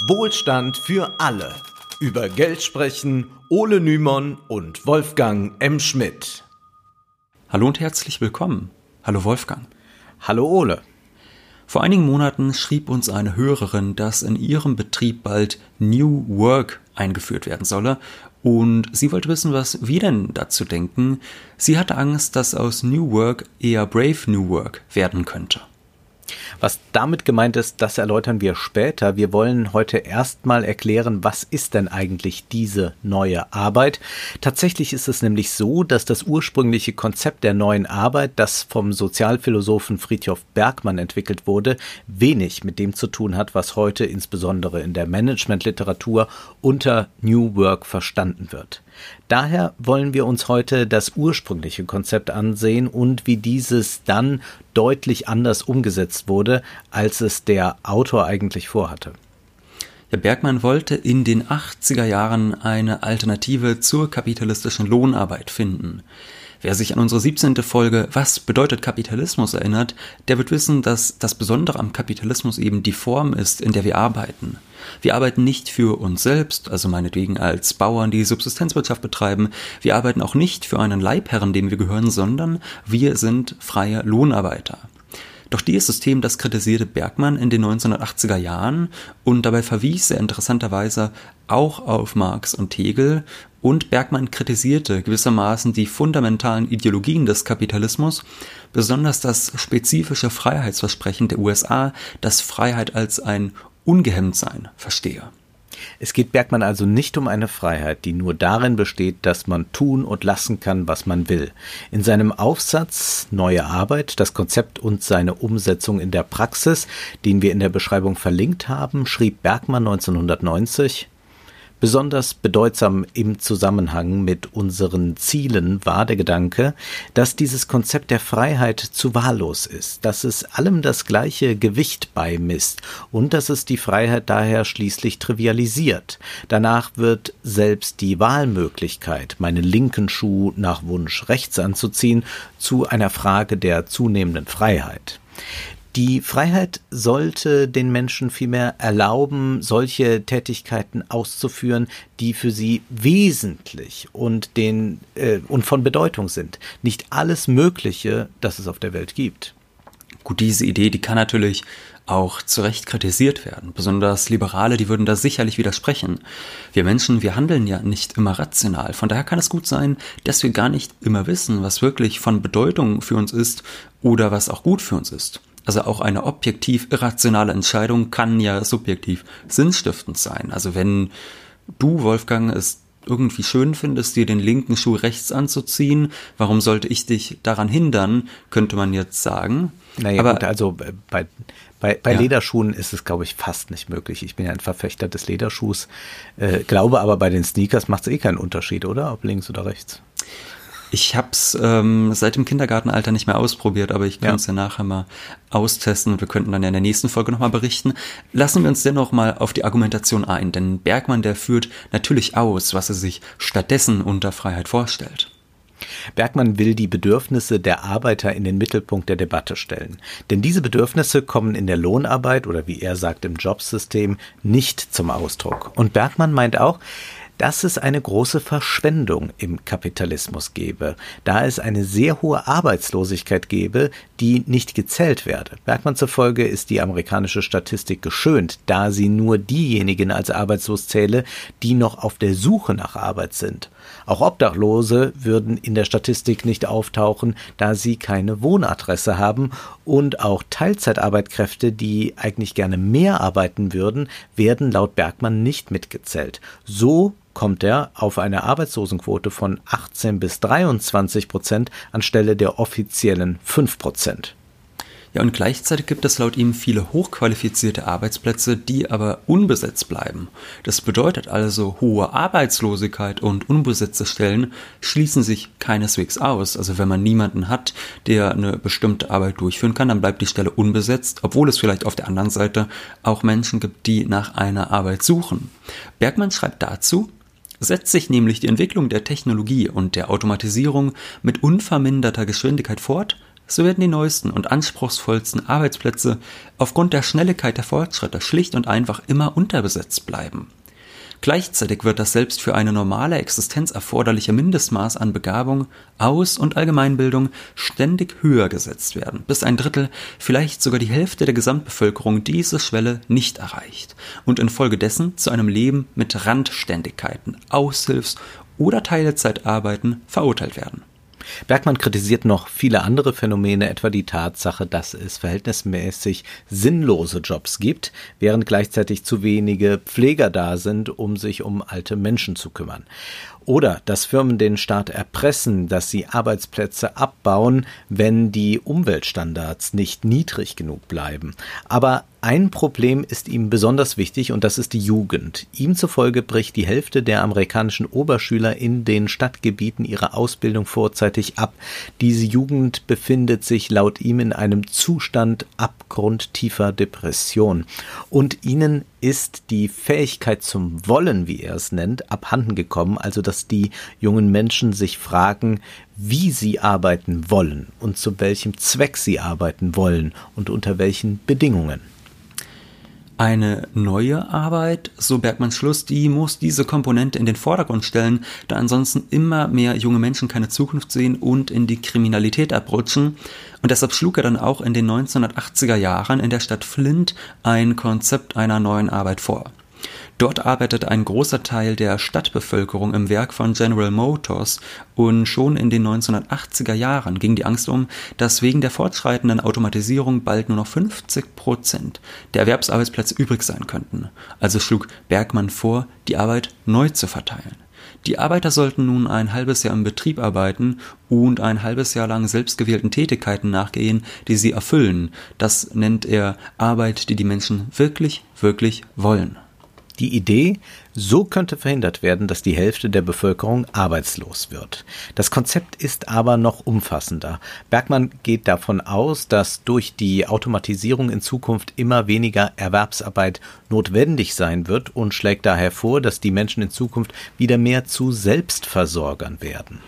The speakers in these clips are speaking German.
Wohlstand für alle. Über Geld sprechen Ole Nymon und Wolfgang M. Schmidt. Hallo und herzlich willkommen. Hallo Wolfgang. Hallo Ole. Vor einigen Monaten schrieb uns eine Hörerin, dass in ihrem Betrieb bald New Work eingeführt werden solle und sie wollte wissen, was wir denn dazu denken. Sie hatte Angst, dass aus New Work eher Brave New Work werden könnte. Was damit gemeint ist, das erläutern wir später. Wir wollen heute erstmal erklären, was ist denn eigentlich diese neue Arbeit. Tatsächlich ist es nämlich so, dass das ursprüngliche Konzept der neuen Arbeit, das vom Sozialphilosophen Friedhof Bergmann entwickelt wurde, wenig mit dem zu tun hat, was heute insbesondere in der Managementliteratur unter New Work verstanden wird. Daher wollen wir uns heute das ursprüngliche Konzept ansehen und wie dieses dann deutlich anders umgesetzt wurde, als es der Autor eigentlich vorhatte. Ja, Bergmann wollte in den 80er Jahren eine Alternative zur kapitalistischen Lohnarbeit finden. Wer sich an unsere 17. Folge Was bedeutet Kapitalismus erinnert, der wird wissen, dass das Besondere am Kapitalismus eben die Form ist, in der wir arbeiten. Wir arbeiten nicht für uns selbst, also meinetwegen als Bauern, die Subsistenzwirtschaft betreiben. Wir arbeiten auch nicht für einen Leibherren, dem wir gehören, sondern wir sind freie Lohnarbeiter. Doch dieses System, das kritisierte Bergmann in den 1980er Jahren und dabei verwies er interessanterweise auch auf Marx und Hegel und Bergmann kritisierte gewissermaßen die fundamentalen Ideologien des Kapitalismus, besonders das spezifische Freiheitsversprechen der USA, das Freiheit als ein Ungehemmtsein verstehe. Es geht Bergmann also nicht um eine Freiheit, die nur darin besteht, dass man tun und lassen kann, was man will. In seinem Aufsatz Neue Arbeit, das Konzept und seine Umsetzung in der Praxis, den wir in der Beschreibung verlinkt haben, schrieb Bergmann 1990 Besonders bedeutsam im Zusammenhang mit unseren Zielen war der Gedanke, dass dieses Konzept der Freiheit zu wahllos ist, dass es allem das gleiche Gewicht beimisst und dass es die Freiheit daher schließlich trivialisiert. Danach wird selbst die Wahlmöglichkeit, meinen linken Schuh nach Wunsch rechts anzuziehen, zu einer Frage der zunehmenden Freiheit. Die Freiheit sollte den Menschen vielmehr erlauben, solche Tätigkeiten auszuführen, die für sie wesentlich und den äh, und von Bedeutung sind. Nicht alles Mögliche, das es auf der Welt gibt. Gut, diese Idee, die kann natürlich auch zu Recht kritisiert werden. Besonders Liberale, die würden da sicherlich widersprechen. Wir Menschen, wir handeln ja nicht immer rational. Von daher kann es gut sein, dass wir gar nicht immer wissen, was wirklich von Bedeutung für uns ist oder was auch gut für uns ist. Also auch eine objektiv irrationale Entscheidung kann ja subjektiv sinnstiftend sein. Also wenn du, Wolfgang, es irgendwie schön findest, dir den linken Schuh rechts anzuziehen, warum sollte ich dich daran hindern, könnte man jetzt sagen. Naja, Aber, gut, also äh, bei, bei, bei ja. Lederschuhen ist es, glaube ich, fast nicht möglich. Ich bin ja ein Verfechter des Lederschuhs, äh, glaube aber bei den Sneakers macht es eh keinen Unterschied, oder? Ob links oder rechts. Ich habe es ähm, seit dem Kindergartenalter nicht mehr ausprobiert, aber ich kann es ja. ja nachher mal austesten und wir könnten dann ja in der nächsten Folge nochmal berichten. Lassen wir uns dennoch mal auf die Argumentation ein, denn Bergmann, der führt natürlich aus, was er sich stattdessen unter Freiheit vorstellt. Bergmann will die Bedürfnisse der Arbeiter in den Mittelpunkt der Debatte stellen. Denn diese Bedürfnisse kommen in der Lohnarbeit oder wie er sagt im Jobsystem nicht zum Ausdruck. Und Bergmann meint auch, dass es eine große Verschwendung im Kapitalismus gebe, da es eine sehr hohe Arbeitslosigkeit gebe, die nicht gezählt werde. Bergmann zufolge ist die amerikanische Statistik geschönt, da sie nur diejenigen als arbeitslos zähle, die noch auf der Suche nach Arbeit sind. Auch Obdachlose würden in der Statistik nicht auftauchen, da sie keine Wohnadresse haben und auch Teilzeitarbeitkräfte, die eigentlich gerne mehr arbeiten würden, werden laut Bergmann nicht mitgezählt. So kommt er auf eine Arbeitslosenquote von 18 bis 23 Prozent anstelle der offiziellen 5 Prozent. Ja, und gleichzeitig gibt es laut ihm viele hochqualifizierte Arbeitsplätze, die aber unbesetzt bleiben. Das bedeutet also, hohe Arbeitslosigkeit und unbesetzte Stellen schließen sich keineswegs aus. Also wenn man niemanden hat, der eine bestimmte Arbeit durchführen kann, dann bleibt die Stelle unbesetzt, obwohl es vielleicht auf der anderen Seite auch Menschen gibt, die nach einer Arbeit suchen. Bergmann schreibt dazu, setzt sich nämlich die Entwicklung der Technologie und der Automatisierung mit unverminderter Geschwindigkeit fort, so werden die neuesten und anspruchsvollsten Arbeitsplätze aufgrund der Schnelligkeit der Fortschritte schlicht und einfach immer unterbesetzt bleiben. Gleichzeitig wird das selbst für eine normale Existenz erforderliche Mindestmaß an Begabung, Aus- und Allgemeinbildung ständig höher gesetzt werden, bis ein Drittel, vielleicht sogar die Hälfte der Gesamtbevölkerung diese Schwelle nicht erreicht und infolgedessen zu einem Leben mit Randständigkeiten, Aushilfs- oder Teilzeitarbeiten verurteilt werden. Bergmann kritisiert noch viele andere Phänomene, etwa die Tatsache, dass es verhältnismäßig sinnlose Jobs gibt, während gleichzeitig zu wenige Pfleger da sind, um sich um alte Menschen zu kümmern. Oder dass Firmen den Staat erpressen, dass sie Arbeitsplätze abbauen, wenn die Umweltstandards nicht niedrig genug bleiben. Aber ein Problem ist ihm besonders wichtig und das ist die Jugend. Ihm zufolge bricht die Hälfte der amerikanischen Oberschüler in den Stadtgebieten ihre Ausbildung vorzeitig ab. Diese Jugend befindet sich laut ihm in einem Zustand abgrundtiefer Depression. Und ihnen ist die Fähigkeit zum Wollen, wie er es nennt, abhanden gekommen, also dass die jungen Menschen sich fragen, wie sie arbeiten wollen und zu welchem Zweck sie arbeiten wollen und unter welchen Bedingungen. Eine neue Arbeit, so Bergmanns Schluss, die muss diese Komponente in den Vordergrund stellen, da ansonsten immer mehr junge Menschen keine Zukunft sehen und in die Kriminalität abrutschen. Und deshalb schlug er dann auch in den 1980er Jahren in der Stadt Flint ein Konzept einer neuen Arbeit vor. Dort arbeitet ein großer Teil der Stadtbevölkerung im Werk von General Motors und schon in den 1980er Jahren ging die Angst um, dass wegen der fortschreitenden Automatisierung bald nur noch 50 Prozent der Erwerbsarbeitsplätze übrig sein könnten. Also schlug Bergmann vor, die Arbeit neu zu verteilen. Die Arbeiter sollten nun ein halbes Jahr im Betrieb arbeiten und ein halbes Jahr lang selbstgewählten Tätigkeiten nachgehen, die sie erfüllen. Das nennt er Arbeit, die die Menschen wirklich, wirklich wollen. Die Idee, so könnte verhindert werden, dass die Hälfte der Bevölkerung arbeitslos wird. Das Konzept ist aber noch umfassender. Bergmann geht davon aus, dass durch die Automatisierung in Zukunft immer weniger Erwerbsarbeit notwendig sein wird und schlägt daher vor, dass die Menschen in Zukunft wieder mehr zu Selbstversorgern werden.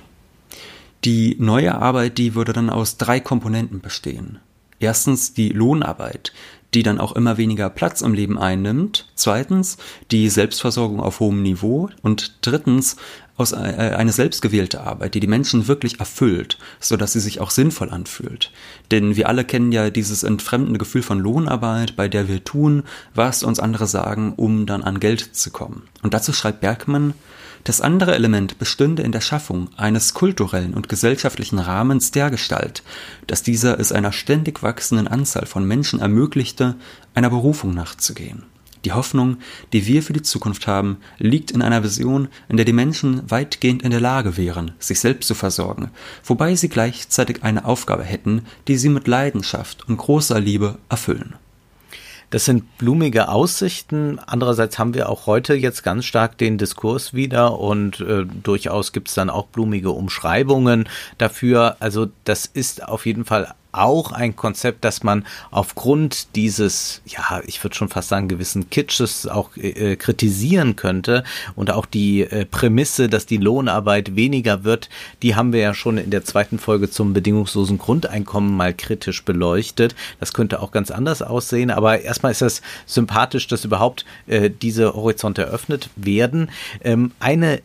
Die neue Arbeit, die würde dann aus drei Komponenten bestehen. Erstens die Lohnarbeit, die dann auch immer weniger Platz im Leben einnimmt. Zweitens die Selbstversorgung auf hohem Niveau. Und drittens aus äh, eine selbstgewählte Arbeit, die die Menschen wirklich erfüllt, so dass sie sich auch sinnvoll anfühlt. Denn wir alle kennen ja dieses entfremdende Gefühl von Lohnarbeit, bei der wir tun, was uns andere sagen, um dann an Geld zu kommen. Und dazu schreibt Bergmann, das andere Element bestünde in der Schaffung eines kulturellen und gesellschaftlichen Rahmens dergestalt, dass dieser es einer ständig wachsenden Anzahl von Menschen ermöglichte, einer Berufung nachzugehen. Die Hoffnung, die wir für die Zukunft haben, liegt in einer Vision, in der die Menschen weitgehend in der Lage wären, sich selbst zu versorgen, wobei sie gleichzeitig eine Aufgabe hätten, die sie mit Leidenschaft und großer Liebe erfüllen. Das sind blumige Aussichten. Andererseits haben wir auch heute jetzt ganz stark den Diskurs wieder und äh, durchaus gibt es dann auch blumige Umschreibungen dafür. Also das ist auf jeden Fall auch ein Konzept, das man aufgrund dieses, ja, ich würde schon fast sagen, gewissen Kitsches auch äh, kritisieren könnte. Und auch die äh, Prämisse, dass die Lohnarbeit weniger wird, die haben wir ja schon in der zweiten Folge zum bedingungslosen Grundeinkommen mal kritisch beleuchtet. Das könnte auch ganz anders aussehen. Aber erstmal ist es sympathisch, dass überhaupt äh, diese Horizonte eröffnet werden. Ähm, eine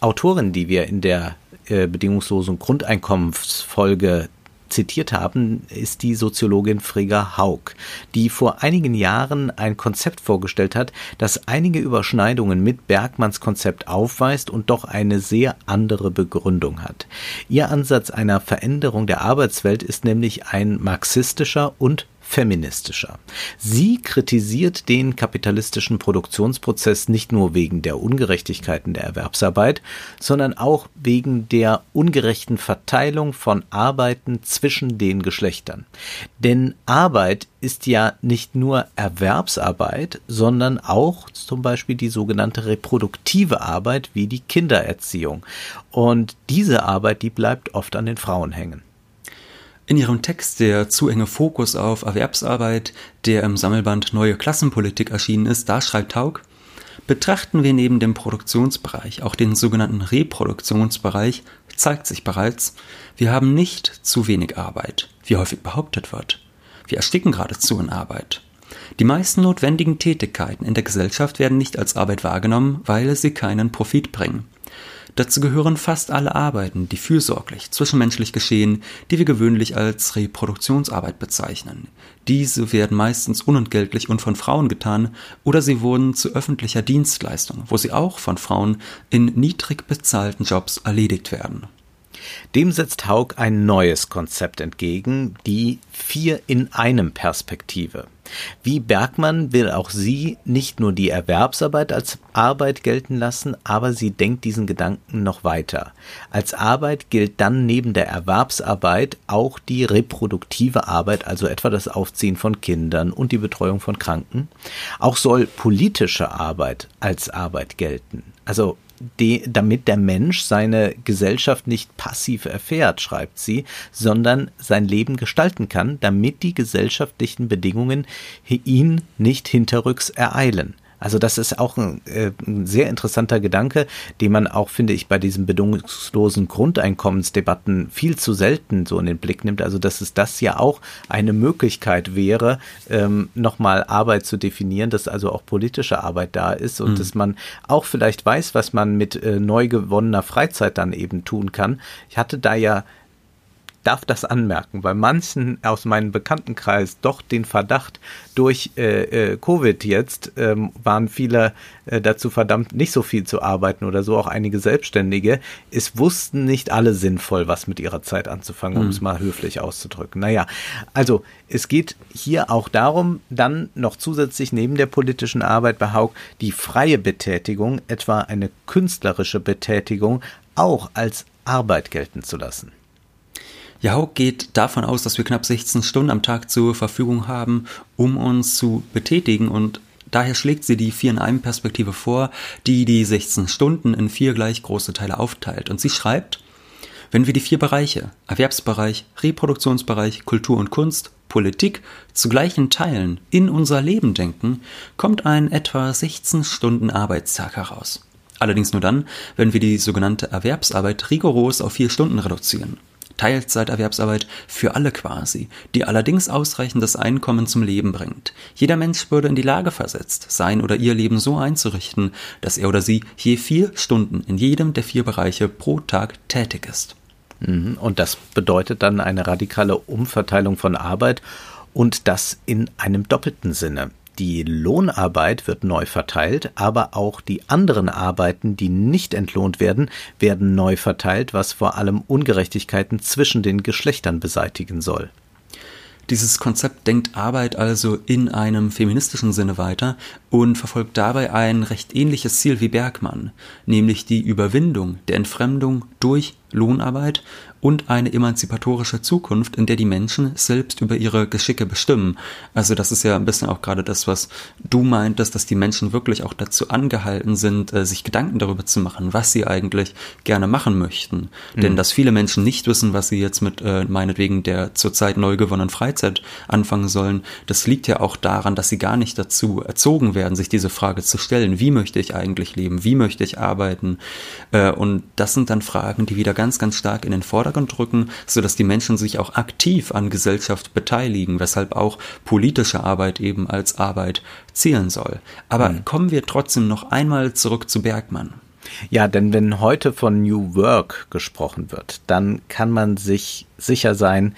Autorin, die wir in der äh, bedingungslosen Grundeinkommensfolge zitiert haben, ist die Soziologin Frigga Haug, die vor einigen Jahren ein Konzept vorgestellt hat, das einige Überschneidungen mit Bergmanns Konzept aufweist und doch eine sehr andere Begründung hat. Ihr Ansatz einer Veränderung der Arbeitswelt ist nämlich ein marxistischer und feministischer. Sie kritisiert den kapitalistischen Produktionsprozess nicht nur wegen der Ungerechtigkeiten der Erwerbsarbeit, sondern auch wegen der ungerechten Verteilung von Arbeiten zwischen den Geschlechtern. Denn Arbeit ist ja nicht nur Erwerbsarbeit, sondern auch zum Beispiel die sogenannte reproduktive Arbeit wie die Kindererziehung. Und diese Arbeit, die bleibt oft an den Frauen hängen. In ihrem Text der zu enge Fokus auf Erwerbsarbeit, der im Sammelband Neue Klassenpolitik erschienen ist, da schreibt Haug, betrachten wir neben dem Produktionsbereich auch den sogenannten Reproduktionsbereich, zeigt sich bereits, wir haben nicht zu wenig Arbeit. wie häufig behauptet wird. Wir ersticken geradezu in Arbeit. Die meisten notwendigen Tätigkeiten in der Gesellschaft werden nicht als Arbeit wahrgenommen, weil sie keinen Profit bringen. Dazu gehören fast alle Arbeiten, die fürsorglich, zwischenmenschlich geschehen, die wir gewöhnlich als Reproduktionsarbeit bezeichnen. Diese werden meistens unentgeltlich und von Frauen getan oder sie wurden zu öffentlicher Dienstleistung, wo sie auch von Frauen in niedrig bezahlten Jobs erledigt werden. Dem setzt Haug ein neues Konzept entgegen, die Vier in einem Perspektive. Wie Bergmann will auch sie nicht nur die Erwerbsarbeit als Arbeit gelten lassen, aber sie denkt diesen Gedanken noch weiter. Als Arbeit gilt dann neben der Erwerbsarbeit auch die reproduktive Arbeit, also etwa das Aufziehen von Kindern und die Betreuung von Kranken. Auch soll politische Arbeit als Arbeit gelten. Also de, damit der Mensch seine Gesellschaft nicht passiv erfährt, schreibt sie, sondern sein Leben gestalten kann, damit die gesellschaftlichen Bedingungen ihn nicht hinterrücks ereilen. Also das ist auch ein, äh, ein, sehr interessanter Gedanke, den man auch, finde ich, bei diesen bedingungslosen Grundeinkommensdebatten viel zu selten so in den Blick nimmt. Also dass es das ja auch eine Möglichkeit wäre, ähm, nochmal Arbeit zu definieren, dass also auch politische Arbeit da ist und mhm. dass man auch vielleicht weiß, was man mit äh, neu gewonnener Freizeit dann eben tun kann. Ich hatte da ja darf das anmerken, bei manchen aus meinem Bekanntenkreis doch den Verdacht, durch äh, äh, Covid jetzt ähm, waren viele äh, dazu verdammt, nicht so viel zu arbeiten oder so, auch einige Selbstständige. Es wussten nicht alle sinnvoll, was mit ihrer Zeit anzufangen, um mhm. es mal höflich auszudrücken. Naja, also es geht hier auch darum, dann noch zusätzlich neben der politischen Arbeit bei Haug die freie Betätigung, etwa eine künstlerische Betätigung, auch als Arbeit gelten zu lassen. Yahoo geht davon aus, dass wir knapp 16 Stunden am Tag zur Verfügung haben, um uns zu betätigen und Daher schlägt sie die 4 in einem Perspektive vor, die die 16 Stunden in vier gleich große Teile aufteilt. Und sie schreibt, wenn wir die vier Bereiche, Erwerbsbereich, Reproduktionsbereich, Kultur und Kunst, Politik, zu gleichen Teilen in unser Leben denken, kommt ein etwa 16 Stunden Arbeitstag heraus. Allerdings nur dann, wenn wir die sogenannte Erwerbsarbeit rigoros auf vier Stunden reduzieren. Teilzeiterwerbsarbeit für alle quasi, die allerdings ausreichendes Einkommen zum Leben bringt. Jeder Mensch würde in die Lage versetzt, sein oder ihr Leben so einzurichten, dass er oder sie je vier Stunden in jedem der vier Bereiche pro Tag tätig ist. Mhm. Und das bedeutet dann eine radikale Umverteilung von Arbeit und das in einem doppelten Sinne. Die Lohnarbeit wird neu verteilt, aber auch die anderen Arbeiten, die nicht entlohnt werden, werden neu verteilt, was vor allem Ungerechtigkeiten zwischen den Geschlechtern beseitigen soll. Dieses Konzept denkt Arbeit also in einem feministischen Sinne weiter und verfolgt dabei ein recht ähnliches Ziel wie Bergmann, nämlich die Überwindung der Entfremdung durch Lohnarbeit und eine emanzipatorische Zukunft, in der die Menschen selbst über ihre Geschicke bestimmen. Also das ist ja ein bisschen auch gerade das, was du meintest, dass die Menschen wirklich auch dazu angehalten sind, äh, sich Gedanken darüber zu machen, was sie eigentlich gerne machen möchten. Mhm. Denn dass viele Menschen nicht wissen, was sie jetzt mit äh, meinetwegen der zurzeit neu gewonnenen Freizeit anfangen sollen, das liegt ja auch daran, dass sie gar nicht dazu erzogen werden, sich diese Frage zu stellen. Wie möchte ich eigentlich leben? Wie möchte ich arbeiten? Äh, und das sind dann Fragen, die wieder ganz, ganz stark in den Vordergrund Vordergrund rücken, sodass die Menschen sich auch aktiv an Gesellschaft beteiligen, weshalb auch politische Arbeit eben als Arbeit zählen soll. Aber mhm. kommen wir trotzdem noch einmal zurück zu Bergmann. Ja, denn wenn heute von New Work gesprochen wird, dann kann man sich sicher sein,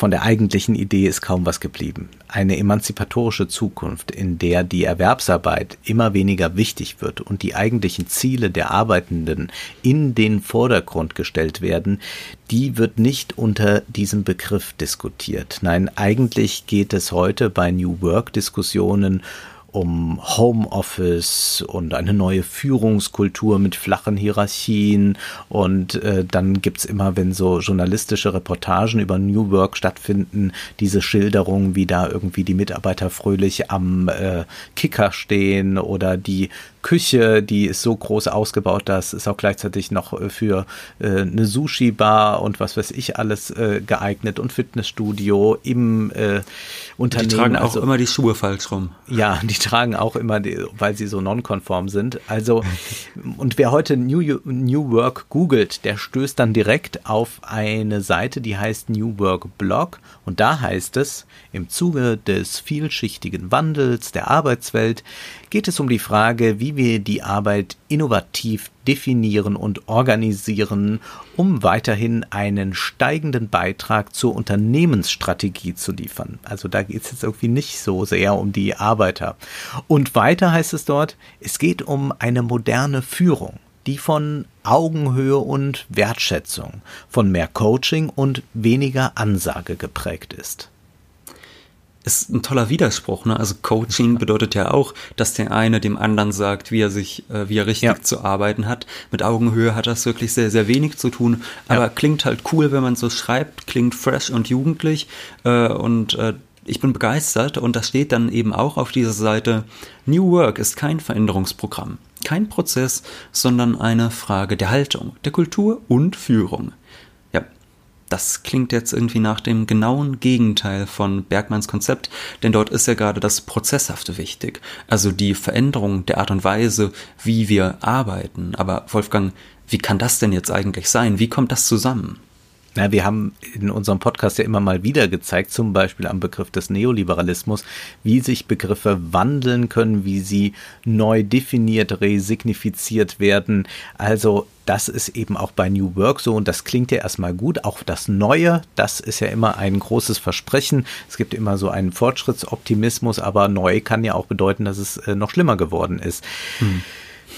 von der eigentlichen Idee ist kaum was geblieben. Eine emanzipatorische Zukunft, in der die Erwerbsarbeit immer weniger wichtig wird und die eigentlichen Ziele der Arbeitenden in den Vordergrund gestellt werden, die wird nicht unter diesem Begriff diskutiert. Nein, eigentlich geht es heute bei New Work Diskussionen um Homeoffice und eine neue Führungskultur mit flachen Hierarchien. Und äh, dann gibt's immer, wenn so journalistische Reportagen über New Work stattfinden, diese Schilderung, wie da irgendwie die Mitarbeiter fröhlich am äh, Kicker stehen oder die Küche, die ist so groß ausgebaut, dass es auch gleichzeitig noch äh, für äh, eine Sushi-Bar und was weiß ich alles äh, geeignet und Fitnessstudio im äh, Unternehmen. Die tragen auch also, immer die Schuhe falsch rum. Ja, die tragen auch immer, die, weil sie so nonkonform sind. Also, und wer heute New, New Work googelt, der stößt dann direkt auf eine Seite, die heißt New Work Blog. Und da heißt es, im Zuge des vielschichtigen Wandels der Arbeitswelt geht es um die Frage, wie wir die Arbeit innovativ definieren und organisieren, um weiterhin einen steigenden Beitrag zur Unternehmensstrategie zu liefern. Also da geht es jetzt irgendwie nicht so sehr um die Arbeiter. Und weiter heißt es dort, es geht um eine moderne Führung die von Augenhöhe und Wertschätzung, von mehr Coaching und weniger Ansage geprägt ist ist ein toller Widerspruch. Ne? Also Coaching bedeutet ja auch, dass der eine dem anderen sagt, wie er sich, äh, wie er richtig ja. zu arbeiten hat. Mit Augenhöhe hat das wirklich sehr, sehr wenig zu tun. Aber ja. klingt halt cool, wenn man so schreibt, klingt fresh und jugendlich. Äh, und äh, ich bin begeistert und da steht dann eben auch auf dieser Seite, New Work ist kein Veränderungsprogramm, kein Prozess, sondern eine Frage der Haltung, der Kultur und Führung. Das klingt jetzt irgendwie nach dem genauen Gegenteil von Bergmanns Konzept, denn dort ist ja gerade das Prozesshafte wichtig, also die Veränderung der Art und Weise, wie wir arbeiten. Aber Wolfgang, wie kann das denn jetzt eigentlich sein? Wie kommt das zusammen? Na, wir haben in unserem Podcast ja immer mal wieder gezeigt, zum Beispiel am Begriff des Neoliberalismus, wie sich Begriffe wandeln können, wie sie neu definiert, resignifiziert werden. Also das ist eben auch bei New Work so und das klingt ja erstmal gut. Auch das Neue, das ist ja immer ein großes Versprechen. Es gibt immer so einen Fortschrittsoptimismus, aber neu kann ja auch bedeuten, dass es äh, noch schlimmer geworden ist. Hm.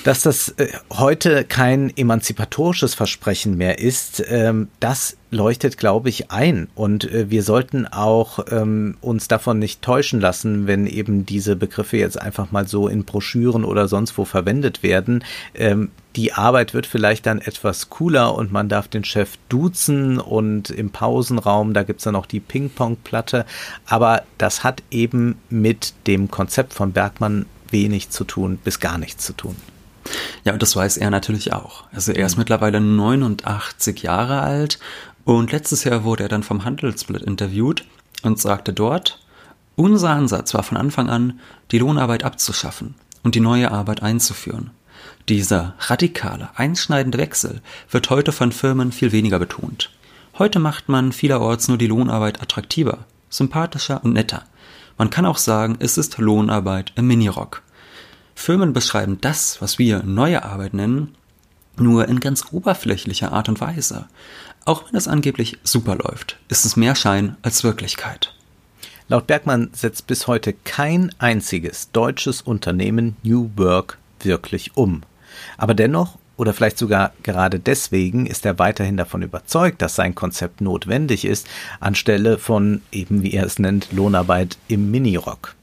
Dass das äh, heute kein emanzipatorisches Versprechen mehr ist, ähm, das leuchtet, glaube ich, ein. Und äh, wir sollten auch ähm, uns davon nicht täuschen lassen, wenn eben diese Begriffe jetzt einfach mal so in Broschüren oder sonst wo verwendet werden. Ähm, die Arbeit wird vielleicht dann etwas cooler und man darf den Chef duzen und im Pausenraum, da gibt's dann noch die Ping-Pong-Platte. Aber das hat eben mit dem Konzept von Bergmann wenig zu tun, bis gar nichts zu tun. Ja, und das weiß er natürlich auch. Also er ist mhm. mittlerweile 89 Jahre alt und letztes Jahr wurde er dann vom Handelsblatt interviewt und sagte dort, unser Ansatz war von Anfang an, die Lohnarbeit abzuschaffen und die neue Arbeit einzuführen. Dieser radikale, einschneidende Wechsel wird heute von Firmen viel weniger betont. Heute macht man vielerorts nur die Lohnarbeit attraktiver, sympathischer und netter. Man kann auch sagen, es ist Lohnarbeit im Minirock. Firmen beschreiben das, was wir neue Arbeit nennen, nur in ganz oberflächlicher Art und Weise. Auch wenn es angeblich super läuft, ist es mehr Schein als Wirklichkeit. Laut Bergmann setzt bis heute kein einziges deutsches Unternehmen New Work wirklich um. Aber dennoch, oder vielleicht sogar gerade deswegen, ist er weiterhin davon überzeugt, dass sein Konzept notwendig ist, anstelle von eben, wie er es nennt, Lohnarbeit im Minirock.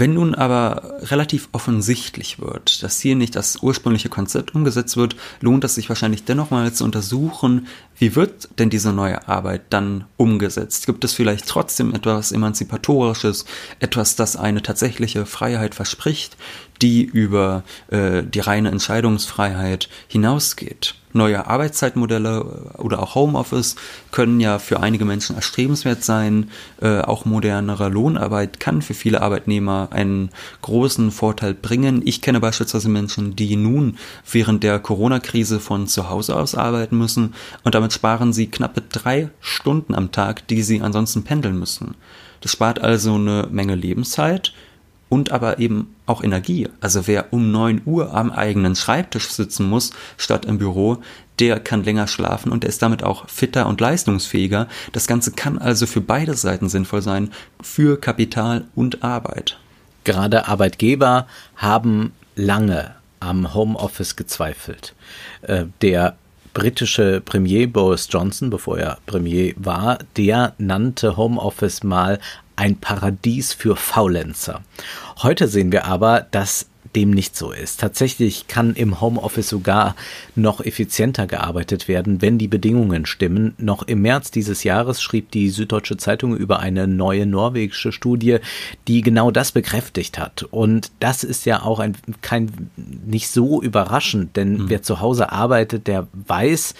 Wenn nun aber relativ offensichtlich wird, dass hier nicht das ursprüngliche Konzept umgesetzt wird, lohnt es sich wahrscheinlich dennoch mal zu untersuchen, wie wird denn diese neue Arbeit dann umgesetzt? Gibt es vielleicht trotzdem etwas Emanzipatorisches, etwas, das eine tatsächliche Freiheit verspricht, die über äh, die reine Entscheidungsfreiheit hinausgeht? Neue Arbeitszeitmodelle oder auch Homeoffice können ja für einige Menschen erstrebenswert sein. Äh, auch modernere Lohnarbeit kann für viele Arbeitnehmer einen großen Vorteil bringen. Ich kenne beispielsweise Menschen, die nun während der Corona-Krise von zu Hause aus arbeiten müssen und damit sparen sie knappe drei Stunden am Tag, die sie ansonsten pendeln müssen. Das spart also eine Menge Lebenszeit und aber eben auch Energie. Also wer um neun Uhr am eigenen Schreibtisch sitzen muss, statt im Büro, der kann länger schlafen und der ist damit auch fitter und leistungsfähiger. Das Ganze kann also für beide Seiten sinnvoll sein, für Kapital und Arbeit. Gerade Arbeitgeber haben lange am Homeoffice gezweifelt. Äh, der britische Premier Boris Johnson, bevor er Premier war, der nannte Homeoffice mal ein Paradies für Faulenzer. Heute sehen wir aber, dass dem nicht so ist. Tatsächlich kann im Homeoffice sogar noch effizienter gearbeitet werden, wenn die Bedingungen stimmen. Noch im März dieses Jahres schrieb die Süddeutsche Zeitung über eine neue norwegische Studie, die genau das bekräftigt hat. Und das ist ja auch ein, kein, nicht so überraschend, denn mhm. wer zu Hause arbeitet, der weiß,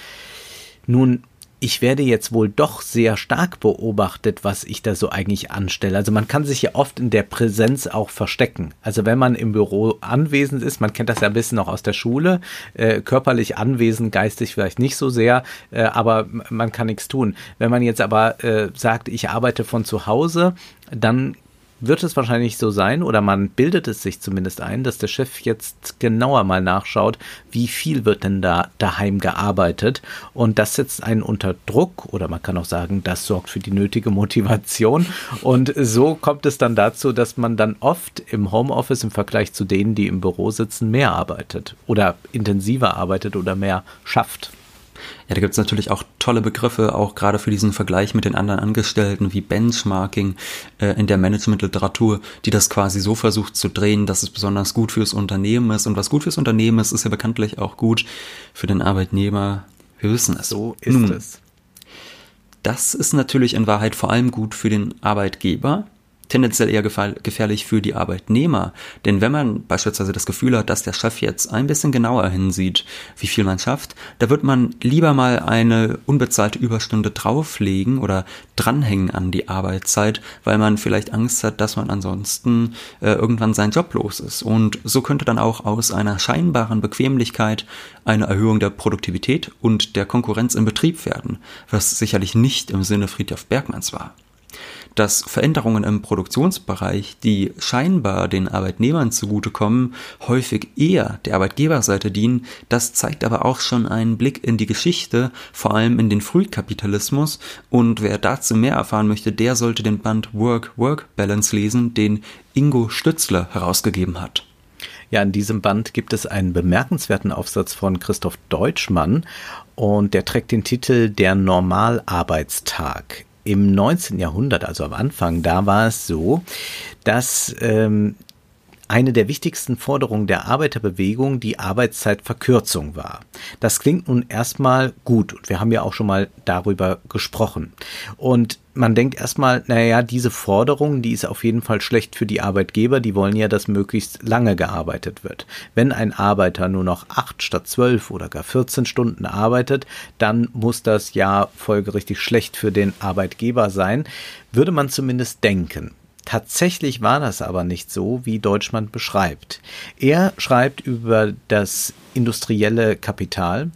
nun, ich werde jetzt wohl doch sehr stark beobachtet, was ich da so eigentlich anstelle. Also man kann sich ja oft in der Präsenz auch verstecken. Also wenn man im Büro anwesend ist, man kennt das ja ein bisschen noch aus der Schule, äh, körperlich anwesend, geistig vielleicht nicht so sehr, äh, aber man kann nichts tun. Wenn man jetzt aber äh, sagt, ich arbeite von zu Hause, dann wird es wahrscheinlich so sein, oder man bildet es sich zumindest ein, dass der Chef jetzt genauer mal nachschaut, wie viel wird denn da daheim gearbeitet. Und das setzt einen unter Druck, oder man kann auch sagen, das sorgt für die nötige Motivation. Und so kommt es dann dazu, dass man dann oft im Homeoffice im Vergleich zu denen, die im Büro sitzen, mehr arbeitet oder intensiver arbeitet oder mehr schafft. Ja, da gibt es natürlich auch tolle Begriffe, auch gerade für diesen Vergleich mit den anderen Angestellten wie Benchmarking äh, in der Managementliteratur, die das quasi so versucht zu drehen, dass es besonders gut fürs Unternehmen ist. Und was gut fürs Unternehmen ist, ist ja bekanntlich auch gut für den Arbeitnehmer. Wir wissen es. So ist Nun, es. Das ist natürlich in Wahrheit vor allem gut für den Arbeitgeber, tendenziell eher gefährlich für die Arbeitnehmer. Denn wenn man beispielsweise das Gefühl hat, dass der Chef jetzt ein bisschen genauer hinsieht, wie viel man schafft, da wird man lieber mal eine unbezahlte Überstunde drauflegen oder dranhängen an die Arbeitszeit, weil man vielleicht Angst hat, dass man ansonsten äh, irgendwann seinen Job los ist. Und so könnte dann auch aus einer scheinbaren Bequemlichkeit eine Erhöhung der Produktivität und der Konkurrenz im Betrieb werden, was sicherlich nicht im Sinne Friedhof Bergmanns war dass Veränderungen im Produktionsbereich, die scheinbar den Arbeitnehmern zugutekommen, häufig eher der Arbeitgeberseite dienen, das zeigt aber auch schon einen Blick in die Geschichte, vor allem in den Frühkapitalismus. Und wer dazu mehr erfahren möchte, der sollte den Band Work-Work-Balance lesen, den Ingo Stützler herausgegeben hat. Ja, in diesem Band gibt es einen bemerkenswerten Aufsatz von Christoph Deutschmann und der trägt den Titel Der Normalarbeitstag im 19. Jahrhundert, also am Anfang, da war es so, dass ähm, eine der wichtigsten Forderungen der Arbeiterbewegung die Arbeitszeitverkürzung war. Das klingt nun erstmal gut und wir haben ja auch schon mal darüber gesprochen. Und man denkt erstmal, naja, diese Forderung, die ist auf jeden Fall schlecht für die Arbeitgeber, die wollen ja, dass möglichst lange gearbeitet wird. Wenn ein Arbeiter nur noch acht statt zwölf oder gar 14 Stunden arbeitet, dann muss das ja folgerichtig schlecht für den Arbeitgeber sein, würde man zumindest denken. Tatsächlich war das aber nicht so, wie Deutschland beschreibt. Er schreibt über das industrielle Kapital,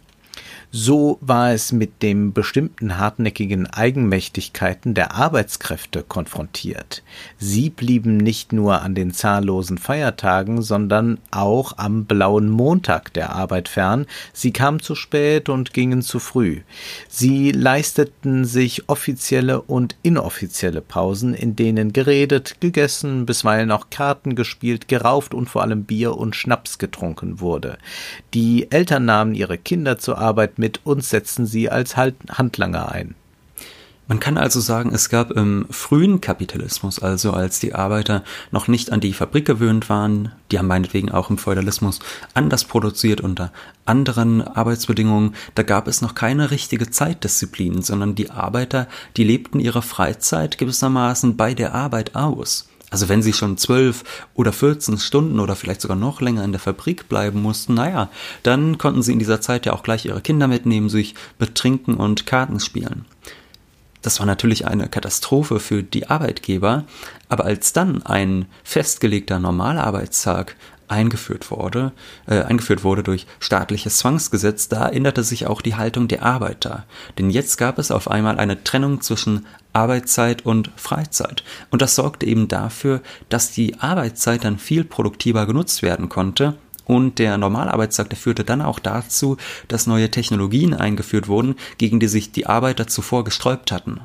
so war es mit dem bestimmten hartnäckigen Eigenmächtigkeiten der Arbeitskräfte konfrontiert. Sie blieben nicht nur an den zahllosen Feiertagen, sondern auch am blauen Montag der Arbeit fern. Sie kamen zu spät und gingen zu früh. Sie leisteten sich offizielle und inoffizielle Pausen, in denen geredet, gegessen, bisweilen auch Karten gespielt, gerauft und vor allem Bier und Schnaps getrunken wurde. Die Eltern nahmen ihre Kinder zur Arbeit mit und setzten sie als Handlanger ein. Man kann also sagen, es gab im frühen Kapitalismus, also als die Arbeiter noch nicht an die Fabrik gewöhnt waren, die haben meinetwegen auch im Feudalismus anders produziert unter anderen Arbeitsbedingungen, da gab es noch keine richtige Zeitdisziplin, sondern die Arbeiter, die lebten ihre Freizeit gewissermaßen bei der Arbeit aus. Also wenn sie schon zwölf oder 14 Stunden oder vielleicht sogar noch länger in der Fabrik bleiben mussten, naja, dann konnten sie in dieser Zeit ja auch gleich ihre Kinder mitnehmen, sich betrinken und Karten spielen. Das war natürlich eine Katastrophe für die Arbeitgeber, aber als dann ein festgelegter Normalarbeitstag eingeführt wurde, äh, eingeführt wurde durch staatliches Zwangsgesetz, da änderte sich auch die Haltung der Arbeiter. Denn jetzt gab es auf einmal eine Trennung zwischen Arbeitszeit und Freizeit. Und das sorgte eben dafür, dass die Arbeitszeit dann viel produktiver genutzt werden konnte. Und der Normalarbeitstag, der führte dann auch dazu, dass neue Technologien eingeführt wurden, gegen die sich die Arbeiter zuvor gesträubt hatten.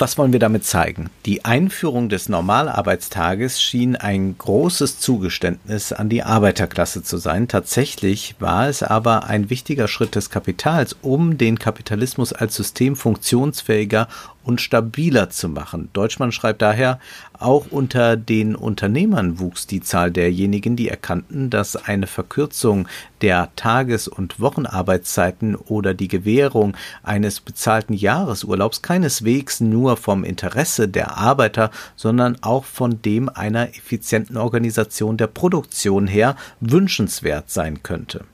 Was wollen wir damit zeigen? Die Einführung des Normalarbeitstages schien ein großes Zugeständnis an die Arbeiterklasse zu sein. Tatsächlich war es aber ein wichtiger Schritt des Kapitals, um den Kapitalismus als System funktionsfähiger und stabiler zu machen. Deutschmann schreibt daher, auch unter den Unternehmern wuchs die Zahl derjenigen, die erkannten, dass eine Verkürzung der Tages- und Wochenarbeitszeiten oder die Gewährung eines bezahlten Jahresurlaubs keineswegs nur vom Interesse der Arbeiter, sondern auch von dem einer effizienten Organisation der Produktion her wünschenswert sein könnte.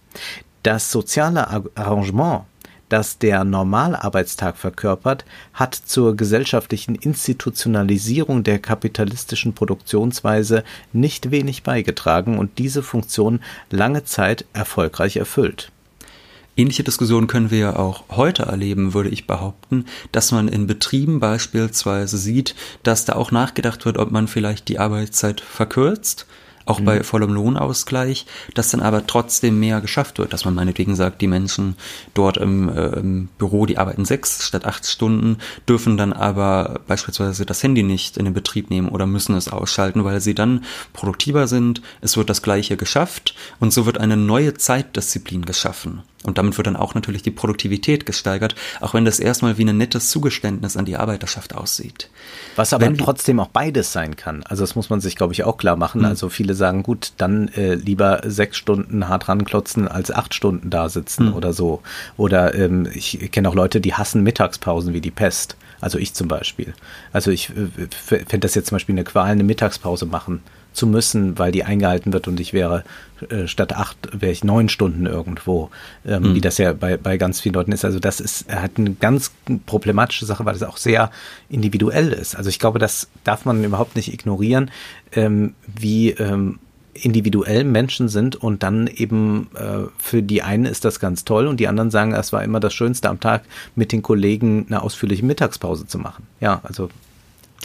Das soziale Arrangement das der Normalarbeitstag verkörpert, hat zur gesellschaftlichen Institutionalisierung der kapitalistischen Produktionsweise nicht wenig beigetragen und diese Funktion lange Zeit erfolgreich erfüllt. Ähnliche Diskussionen können wir ja auch heute erleben, würde ich behaupten, dass man in Betrieben beispielsweise sieht, dass da auch nachgedacht wird, ob man vielleicht die Arbeitszeit verkürzt auch mhm. bei vollem Lohnausgleich, dass dann aber trotzdem mehr geschafft wird, dass man meinetwegen sagt, die Menschen dort im, äh, im Büro, die arbeiten sechs statt acht Stunden, dürfen dann aber beispielsweise das Handy nicht in den Betrieb nehmen oder müssen es ausschalten, weil sie dann produktiver sind, es wird das Gleiche geschafft und so wird eine neue Zeitdisziplin geschaffen. Und damit wird dann auch natürlich die Produktivität gesteigert, auch wenn das erstmal wie ein nettes Zugeständnis an die Arbeiterschaft aussieht. Was aber wenn, trotzdem auch beides sein kann. Also das muss man sich, glaube ich, auch klar machen. Mhm. Also viele sagen, gut, dann äh, lieber sechs Stunden hart ranklotzen als acht Stunden da sitzen mhm. oder so. Oder ähm, ich kenne auch Leute, die hassen Mittagspausen wie die Pest. Also ich zum Beispiel. Also ich äh, fände das jetzt zum Beispiel eine Qual, eine Mittagspause machen zu müssen, weil die eingehalten wird und ich wäre äh, statt acht wäre ich neun Stunden irgendwo, ähm, mhm. wie das ja bei, bei ganz vielen Leuten ist. Also das ist hat eine ganz problematische Sache, weil das auch sehr individuell ist. Also ich glaube, das darf man überhaupt nicht ignorieren, ähm, wie ähm, individuell Menschen sind und dann eben äh, für die einen ist das ganz toll und die anderen sagen, es war immer das Schönste am Tag mit den Kollegen eine ausführliche Mittagspause zu machen. Ja, also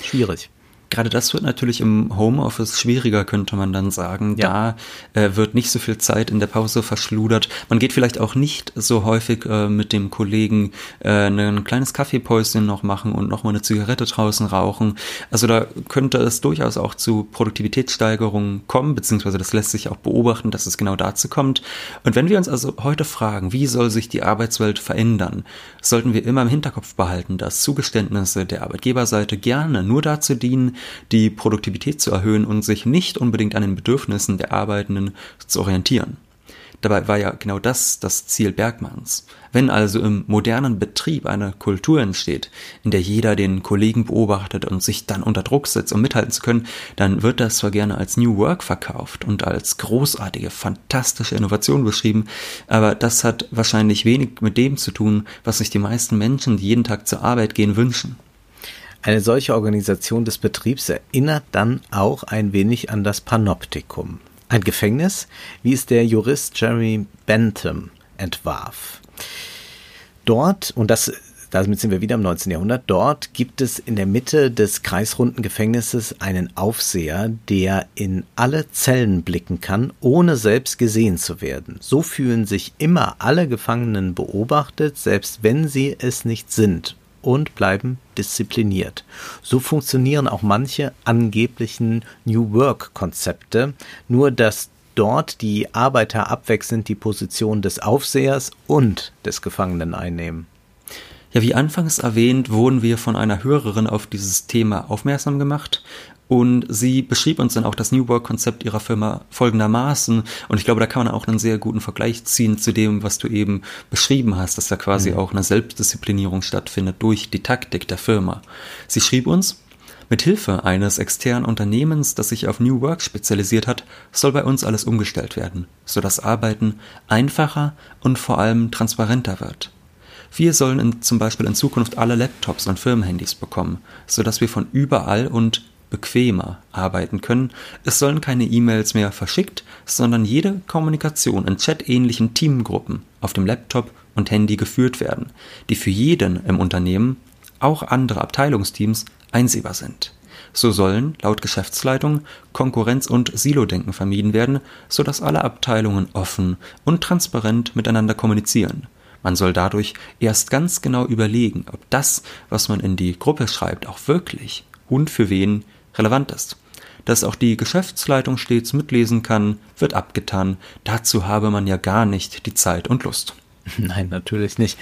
schwierig. Gerade das wird natürlich im Homeoffice schwieriger, könnte man dann sagen. Ja. Da äh, wird nicht so viel Zeit in der Pause verschludert. Man geht vielleicht auch nicht so häufig äh, mit dem Kollegen äh, ein kleines Kaffeepäuschen noch machen und noch mal eine Zigarette draußen rauchen. Also da könnte es durchaus auch zu Produktivitätssteigerungen kommen, beziehungsweise das lässt sich auch beobachten, dass es genau dazu kommt. Und wenn wir uns also heute fragen, wie soll sich die Arbeitswelt verändern, sollten wir immer im Hinterkopf behalten, dass Zugeständnisse der Arbeitgeberseite gerne nur dazu dienen, die Produktivität zu erhöhen und sich nicht unbedingt an den Bedürfnissen der Arbeitenden zu orientieren. Dabei war ja genau das das Ziel Bergmanns. Wenn also im modernen Betrieb eine Kultur entsteht, in der jeder den Kollegen beobachtet und sich dann unter Druck setzt, um mithalten zu können, dann wird das zwar gerne als New Work verkauft und als großartige, fantastische Innovation beschrieben, aber das hat wahrscheinlich wenig mit dem zu tun, was sich die meisten Menschen, die jeden Tag zur Arbeit gehen, wünschen. Eine solche Organisation des Betriebs erinnert dann auch ein wenig an das Panoptikum. Ein Gefängnis, wie es der Jurist Jeremy Bentham entwarf. Dort, und das, damit sind wir wieder im 19. Jahrhundert, dort gibt es in der Mitte des kreisrunden Gefängnisses einen Aufseher, der in alle Zellen blicken kann, ohne selbst gesehen zu werden. So fühlen sich immer alle Gefangenen beobachtet, selbst wenn sie es nicht sind und bleiben diszipliniert. So funktionieren auch manche angeblichen New Work-Konzepte, nur dass dort die Arbeiter abwechselnd die Position des Aufsehers und des Gefangenen einnehmen. Ja, wie anfangs erwähnt, wurden wir von einer Hörerin auf dieses Thema aufmerksam gemacht und sie beschrieb uns dann auch das New Work-Konzept ihrer Firma folgendermaßen. Und ich glaube, da kann man auch einen sehr guten Vergleich ziehen zu dem, was du eben beschrieben hast, dass da quasi mhm. auch eine Selbstdisziplinierung stattfindet durch die Taktik der Firma. Sie schrieb uns, mit Hilfe eines externen Unternehmens, das sich auf New Work spezialisiert hat, soll bei uns alles umgestellt werden, sodass Arbeiten einfacher und vor allem transparenter wird. Wir sollen in, zum Beispiel in Zukunft alle Laptops und Firmenhandys bekommen, sodass wir von überall und bequemer arbeiten können. Es sollen keine E-Mails mehr verschickt, sondern jede Kommunikation in chatähnlichen Teamgruppen auf dem Laptop und Handy geführt werden, die für jeden im Unternehmen, auch andere Abteilungsteams, einsehbar sind. So sollen, laut Geschäftsleitung, Konkurrenz und Silodenken vermieden werden, sodass alle Abteilungen offen und transparent miteinander kommunizieren. Man soll dadurch erst ganz genau überlegen, ob das, was man in die Gruppe schreibt, auch wirklich und für wen relevant ist. Dass auch die Geschäftsleitung stets mitlesen kann, wird abgetan. Dazu habe man ja gar nicht die Zeit und Lust. Nein, natürlich nicht.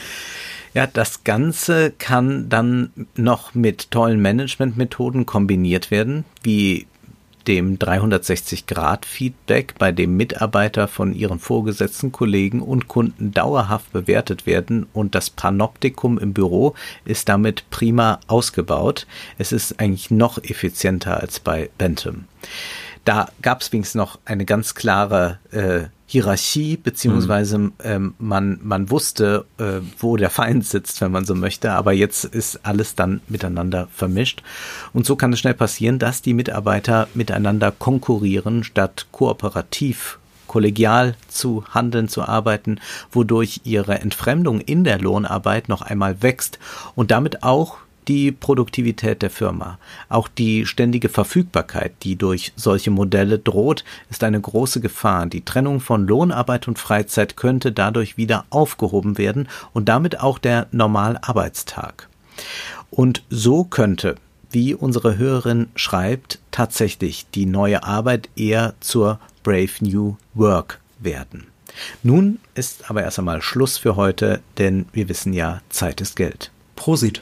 Ja, das Ganze kann dann noch mit tollen Managementmethoden kombiniert werden, wie dem 360-Grad-Feedback, bei dem Mitarbeiter von ihren vorgesetzten Kollegen und Kunden dauerhaft bewertet werden und das Panoptikum im Büro ist damit prima ausgebaut. Es ist eigentlich noch effizienter als bei Bentham. Da gab es wenigstens noch eine ganz klare äh, Hierarchie, beziehungsweise mhm. ähm, man, man wusste, äh, wo der Feind sitzt, wenn man so möchte, aber jetzt ist alles dann miteinander vermischt. Und so kann es schnell passieren, dass die Mitarbeiter miteinander konkurrieren, statt kooperativ kollegial zu handeln, zu arbeiten, wodurch ihre Entfremdung in der Lohnarbeit noch einmal wächst und damit auch die Produktivität der Firma. Auch die ständige Verfügbarkeit, die durch solche Modelle droht, ist eine große Gefahr. Die Trennung von Lohnarbeit und Freizeit könnte dadurch wieder aufgehoben werden und damit auch der Normalarbeitstag. Und so könnte, wie unsere Hörerin schreibt, tatsächlich die neue Arbeit eher zur Brave New Work werden. Nun ist aber erst einmal Schluss für heute, denn wir wissen ja, Zeit ist Geld. Prosit.